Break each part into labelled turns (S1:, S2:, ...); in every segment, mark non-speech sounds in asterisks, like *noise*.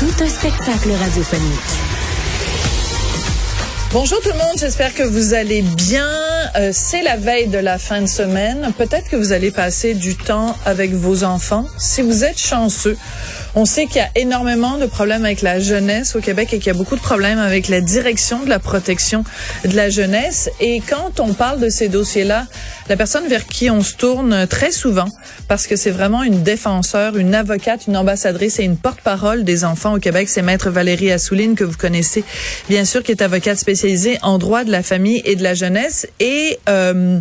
S1: Tout un spectacle radiophonique.
S2: Bonjour tout le monde, j'espère que vous allez bien. Euh, c'est la veille de la fin de semaine. Peut-être que vous allez passer du temps avec vos enfants. Si vous êtes chanceux, on sait qu'il y a énormément de problèmes avec la jeunesse au Québec et qu'il y a beaucoup de problèmes avec la direction de la protection de la jeunesse. Et quand on parle de ces dossiers-là, la personne vers qui on se tourne très souvent, parce que c'est vraiment une défenseur, une avocate, une ambassadrice et une porte-parole des enfants au Québec, c'est Maître Valérie Assouline que vous connaissez bien sûr, qui est avocate spécialisée en droit de la famille et de la jeunesse. Et euh,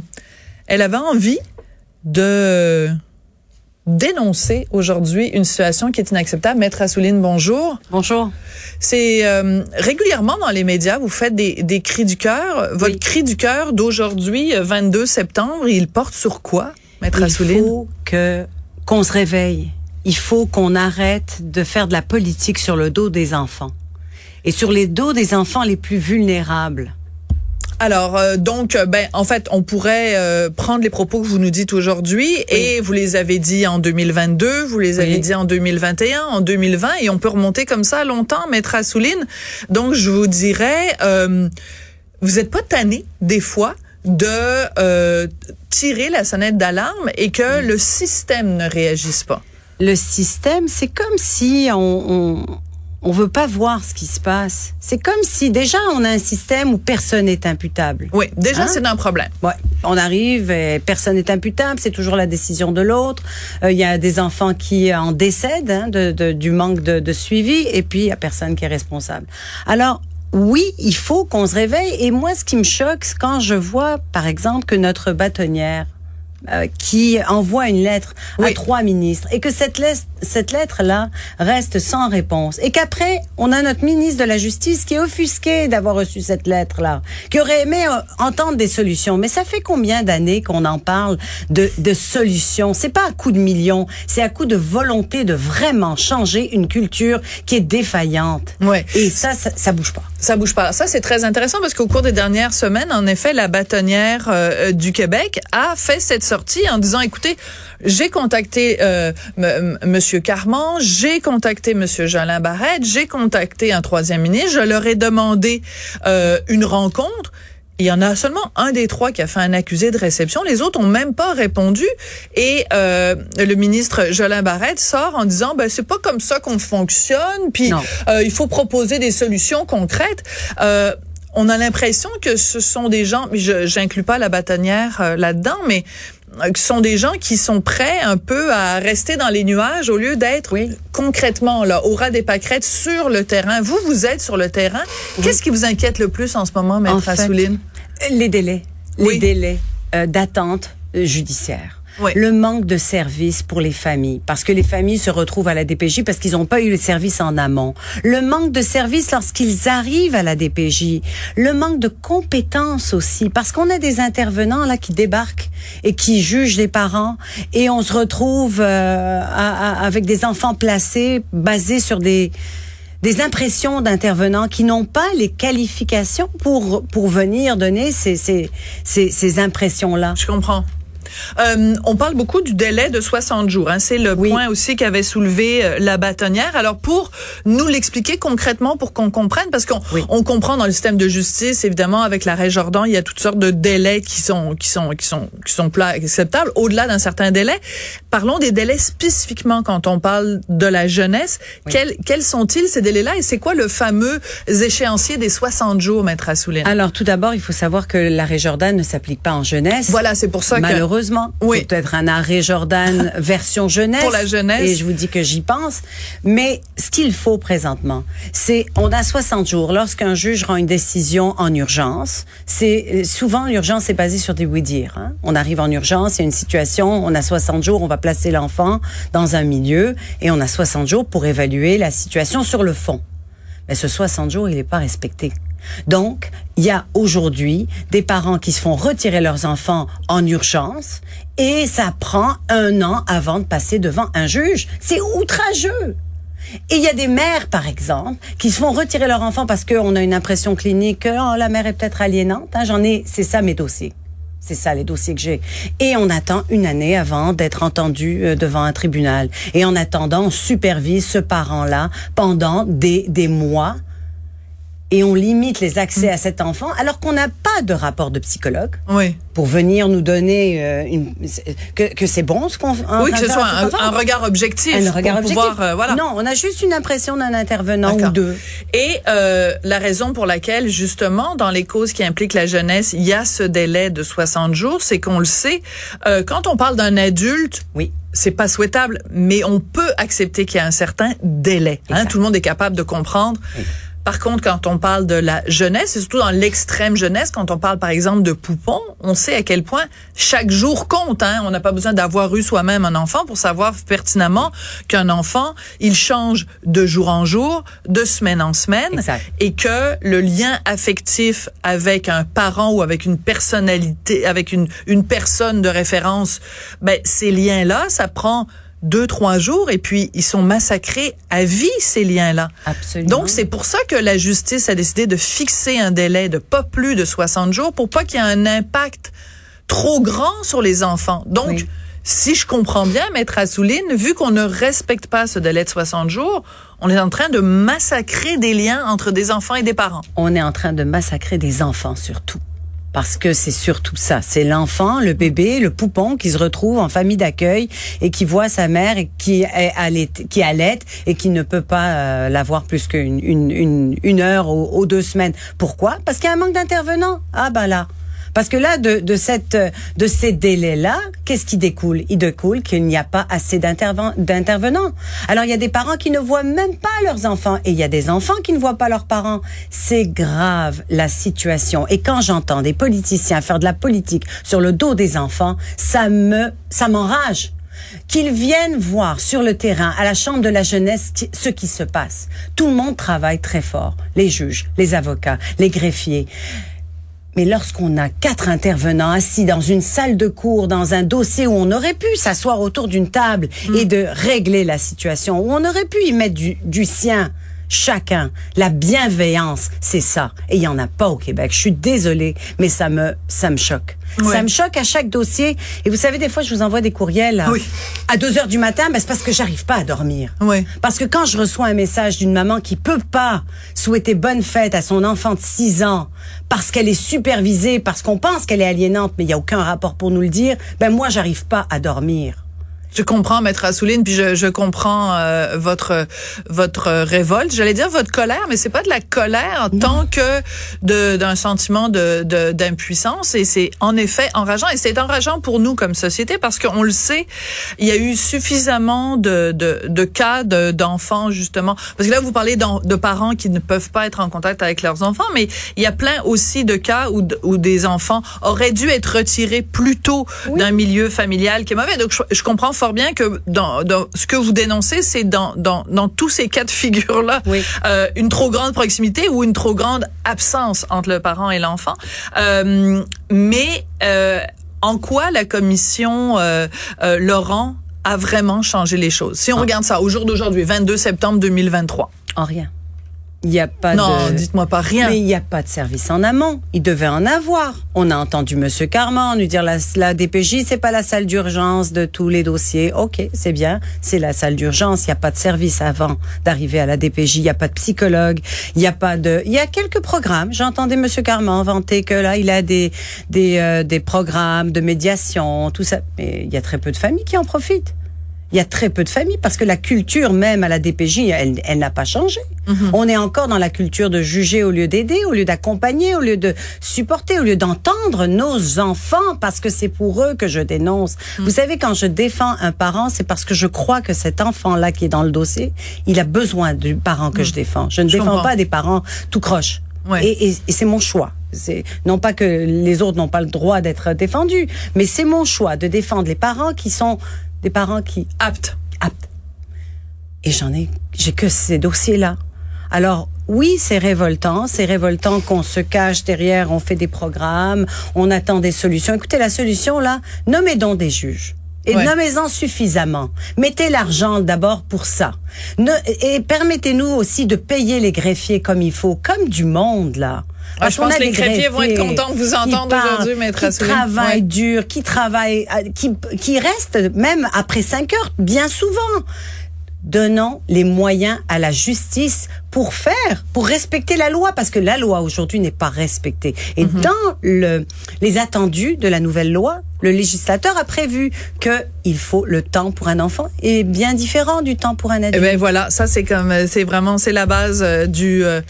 S2: elle avait envie de dénoncer aujourd'hui une situation qui est inacceptable. Maître Assouline, bonjour.
S3: Bonjour.
S2: C'est euh, régulièrement dans les médias, vous faites des, des cris du cœur. Votre
S3: Oui.
S2: cri du cœur d'aujourd'hui, euh, 22 septembre, il porte sur quoi, Maître
S3: Il
S2: Assouline?
S3: faut que qu'on se réveille. Il faut qu'on arrête de faire de la politique sur le dos des enfants et sur les dos des enfants les plus vulnérables.
S2: Alors, euh, donc, euh, ben, en fait, on pourrait euh, prendre les propos que vous nous dites aujourd'hui et vous les avez dit en 2022, vous les avez dit en 2021, en 2020, et on peut remonter comme ça longtemps, Maître Assouline. Donc, je vous dirais, euh, vous êtes pas tanné des fois de euh, tirer la sonnette d'alarme et que le système ne réagisse pas.
S3: Le système, c'est comme si on, on on veut pas voir ce qui se passe. C'est comme si déjà on a un système où personne n'est imputable.
S2: Oui, déjà,
S3: Hein?
S2: c'est un problème.
S3: Ouais. On arrive, et personne n'est imputable, c'est toujours la décision de l'autre. Euh, Il y a des enfants qui en décèdent hein, de, de- du manque de, de suivi, et puis il y a personne qui est responsable. Alors oui, il faut qu'on se réveille. Et moi, ce qui me choque, c'est quand je vois, par exemple, que notre bâtonnière euh, qui envoie une lettre à trois ministres et que cette lettre, cette lettre-là reste sans réponse et qu'après on a notre ministre de la Justice qui est offusqué d'avoir reçu cette lettre-là, qui aurait aimé euh, entendre des solutions. Mais ça fait combien d'années qu'on en parle de, de solutions? C'est pas à coup de millions, c'est à coup de volonté de vraiment changer une culture qui est défaillante.
S2: Ouais.
S3: Et ça, ça, ça bouge pas.
S2: Ça bouge pas. Ça, c'est très intéressant parce qu'au cours des dernières semaines, en effet, la bâtonnière euh, du Québec a fait cette sortie en disant, écoutez, j'ai contacté euh, m- m- Monsieur Carman, j'ai contacté Monsieur Jolin Barrette, j'ai contacté un troisième ministre, je leur ai demandé euh, une rencontre. Il y en a seulement un des trois qui a fait un accusé de réception. Les autres ont même pas répondu. Et euh, le ministre Jolin Barrette sort en disant, ben c'est pas comme ça qu'on fonctionne. Puis euh, il faut proposer des solutions concrètes. Euh, on a l'impression que ce sont des gens, mais je j'inclus pas la bâtonnière euh, là-dedans, mais euh, ce sont des gens qui sont prêts un peu à rester dans les nuages au lieu d'être concrètement là au ras des pâquerettes sur le terrain. Vous, vous êtes sur le terrain. Qu'est-ce qui vous inquiète le plus en ce moment, Maître
S3: En fait,
S2: Assouline?
S3: Les délais,
S2: Oui.
S3: les délais euh, d'attente euh, judiciaire.
S2: Oui.
S3: Le manque de services pour les familles, parce que les familles se retrouvent à la DPJ parce qu'ils n'ont pas eu le service en amont. Le manque de services lorsqu'ils arrivent à la DPJ. Le manque de compétences aussi, parce qu'on a des intervenants là qui débarquent et qui jugent les parents, et on se retrouve euh, à- à- avec des enfants placés basés sur des des impressions d'intervenants qui n'ont pas les qualifications pour pour venir donner ces ces ces, ces impressions là.
S2: Je comprends. Euh, on parle beaucoup du délai de 60 jours. Hein. C'est le
S3: Oui.
S2: point aussi qu'avait soulevé euh, la bâtonnière. Alors, pour nous l'expliquer concrètement, pour qu'on comprenne, parce qu'on
S3: Oui.
S2: on comprend dans le système de justice, évidemment, avec l'arrêt Jordan, il y a toutes sortes de délais qui sont qui sont qui sont qui sont acceptables. Au-delà d'un certain délai, parlons des délais spécifiquement quand on parle de la jeunesse.
S3: Oui.
S2: Quels quels sont-ils ces délais-là et c'est quoi le fameux échéancier des 60 jours, maître Assouline?
S3: Alors tout d'abord, il faut savoir que l'arrêt Jordan ne s'applique pas en jeunesse.
S2: Voilà, c'est pour ça que
S3: Malheureusement.
S2: Oui.
S3: Peut-être un arrêt Jordan *laughs* version jeunesse.
S2: Pour la jeunesse.
S3: Et je vous dis que j'y pense. Mais ce qu'il faut présentement, c'est, on a 60 jours. Lorsqu'un juge rend une décision en urgence, c'est, souvent l'urgence est basée sur des oui-dire. Hein. On arrive en urgence, il y a une situation, on a 60 jours, on va placer l'enfant dans un milieu et on a 60 jours pour évaluer la situation sur le fond. Mais ce 60 jours, il n'est pas respecté. Donc, il y a aujourd'hui des parents qui se font retirer leurs enfants en urgence et ça prend un an avant de passer devant un juge. C'est outrageux. Et il y a des mères, par exemple, qui se font retirer leur enfant parce qu'on a une impression clinique que oh, la mère est peut-être aliénante. Hein, J'en ai, c'est ça mes dossiers. C'est ça les dossiers que j'ai. Et on attend une année avant d'être entendu euh, devant un tribunal. Et en attendant, on supervise ce parent-là pendant des, des mois et on limite les accès à cet enfant alors qu'on n'a pas de rapport de psychologue
S2: Oui.
S3: pour venir nous donner euh, une, que, que c'est bon ce qu'on
S2: Oui, que ce soit un, un regard objectif.
S3: un regard
S2: pour
S3: objectif.
S2: pouvoir, euh, voilà.
S3: Non, on a juste une impression d'un intervenant ou deux.
S2: Et euh, la raison pour laquelle, justement, dans les causes qui impliquent la jeunesse, il y a ce délai de 60 jours, c'est qu'on le sait, euh, quand on parle d'un adulte,
S3: Oui.
S2: c'est pas souhaitable, mais on peut accepter qu'il y a un certain délai. Hein, tout le monde est capable de comprendre. Par contre, quand on parle de la jeunesse, et surtout dans l'extrême jeunesse, quand on parle par exemple de poupons, on sait à quel point chaque jour compte. Hein? On n'a pas besoin d'avoir eu soi-même un enfant pour savoir pertinemment qu'un enfant, il change de jour en jour, de semaine en semaine,
S3: Exact.
S2: et que le lien affectif avec un parent ou avec une personnalité, avec une, une personne de référence, ben, ces liens-là, ça prend deux, trois jours et puis ils sont massacrés à vie, ces liens-là.
S3: Absolument.
S2: Donc, c'est pour ça que la justice a décidé de fixer un délai de pas plus de 60 jours pour pas qu'il y ait un impact trop grand sur les enfants. Donc,
S3: Oui.
S2: si je comprends bien, Maître Assouline, vu qu'on ne respecte pas ce délai de 60 jours, on est en train de massacrer des liens entre des enfants et des parents.
S3: on est en train de massacrer des enfants surtout. Parce que c'est surtout ça. C'est l'enfant, le bébé, le poupon qui se retrouve en famille d'accueil et qui voit sa mère et qui est allait, qui et qui ne peut pas euh, l'avoir plus qu'une une, une, une heure ou, ou deux semaines. Pourquoi? Parce qu'il y a un manque d'intervenants. Ah ben là. Parce que là, de, de, cette, de ces délais-là, qu'est-ce qui découle? Il découle qu'il n'y a pas assez d'interven- d'intervenants. Alors, il y a des parents qui ne voient même pas leurs enfants et il y a des enfants qui ne voient pas leurs parents. C'est grave, la situation. Et quand j'entends des politiciens faire de la politique sur le dos des enfants, ça me, ça m'enrage qu'ils viennent voir sur le terrain, à la Chambre de la jeunesse, ce qui se passe. Tout le monde travaille très fort. Les juges, les avocats, les greffiers. Mais lorsqu'on a quatre intervenants assis dans une salle de cours, dans un dossier où on aurait pu s'asseoir autour d'une table et de régler la situation, où on aurait pu y mettre du, du sien, chacun, la bienveillance, c'est ça. Et il y en a pas au Québec. Je suis désolée, mais ça me, ça me choque.
S2: Ouais.
S3: Ça me choque à chaque dossier. Et vous savez, des fois, je vous envoie des courriels à,
S2: Oui.
S3: à 2 heures du matin, ben, c'est parce que j'arrive pas à dormir.
S2: Oui.
S3: Parce que quand je reçois un message d'une maman qui peut pas souhaiter bonne fête à son enfant de 6 ans parce qu'elle est supervisée, parce qu'on pense qu'elle est aliénante, mais il y a aucun rapport pour nous le dire, ben moi j'arrive pas à dormir.
S2: Je comprends, Maître Assouline, puis je, je comprends euh, votre votre révolte. J'allais dire votre colère, mais c'est pas de la colère tant que de- d'un sentiment de de- d'impuissance. Et c'est en effet enrageant. Et c'est enrageant pour nous comme société parce qu'on le sait, il y a eu suffisamment de de, de cas de- d'enfants justement. Parce que là, vous parlez de parents qui ne peuvent pas être en contact avec leurs enfants, mais il y a plein aussi de cas où, où des enfants auraient dû être retirés plus tôt d'un milieu familial qui est mauvais. Donc, je, je comprends fort bien que dans, dans ce que vous dénoncez, c'est dans, dans, dans tous ces cas de figure-là,
S3: Oui.
S2: euh, une trop grande proximité ou une trop grande absence entre le parent et l'enfant. Euh, mais euh, en quoi la commission euh, euh, Laurent a vraiment changé les choses? Si on
S3: Ah.
S2: regarde ça au jour d'aujourd'hui, 22 septembre 2023.
S3: En rien. Il n'y a pas
S2: non,
S3: de...
S2: dites-moi pas rien.
S3: Mais il n'y a pas de service en amont. Il devait en avoir. On a entendu Monsieur Carman nous dire la, la DPJ, c'est pas la salle d'urgence de tous les dossiers. Ok, c'est bien, c'est la salle d'urgence. Il n'y a pas de service avant d'arriver à la DPJ. Il n'y a pas de psychologue. Il n'y a pas de. Il y a quelques programmes. J'entendais Monsieur Carman vanter que là, il a des des euh, des programmes de médiation, tout ça. Mais il y a très peu de familles qui en profitent. Il y a très peu de familles parce que la culture même à la DPJ, elle, elle n'a pas changé.
S2: Mhm.
S3: On est encore dans la culture de juger au lieu d'aider, au lieu d'accompagner, au lieu de supporter, au lieu d'entendre nos enfants parce que c'est pour eux que je dénonce.
S2: Mhm.
S3: Vous savez, quand je défends un parent, c'est parce que je crois que cet enfant-là qui est dans le dossier, il a besoin du parent que je défends. Je ne
S2: Mhm. Je
S3: défends
S2: comprends.
S3: pas des parents tout croche.
S2: Ouais.
S3: Et, et- et c'est mon choix. Non pas que les autres n'ont pas le droit d'être défendus, mais c'est mon choix de défendre les parents qui sont des parents qui
S2: Apte.
S3: aptes. Et j'en ai, j'ai que ces dossiers-là. Alors, oui, c'est révoltant. C'est révoltant qu'on se cache derrière, on fait des programmes, on attend des solutions. Écoutez, la solution, là, nommez donc des juges. Et
S2: Ouais.
S3: nommez-en suffisamment. Mettez l'argent d'abord pour ça. Ne- et permettez-nous aussi de payer les greffiers comme il faut, comme du monde, là.
S2: Ah, je pense que les greffiers vont être contents de vous entendre aujourd'hui, Maître
S3: Qui travaillent
S2: Ouais.
S3: dur, qui travaillent, euh, qui, qui restent même après cinq heures, bien souvent. Donnons les moyens à la justice pour faire, pour respecter la loi, parce que la loi aujourd'hui n'est pas respectée. Et
S2: Mhm.
S3: dans le, les attendus de la nouvelle loi, le législateur a prévu que il faut le temps pour un enfant est bien différent du temps pour un adulte.
S2: Eh ben voilà, ça c'est comme euh, c'est vraiment c'est la base euh, du euh,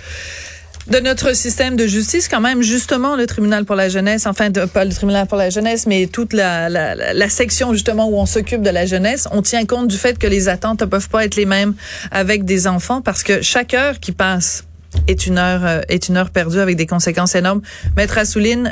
S2: de notre système de justice quand même justement le tribunal pour la jeunesse enfin pas le tribunal pour la jeunesse mais toute la section justement où on s'occupe de la jeunesse. On tient compte du fait que les attentes ne peuvent pas être les mêmes avec des enfants parce que chaque heure qui passe est une heure euh, est une heure perdue avec des conséquences énormes. Maître Assouline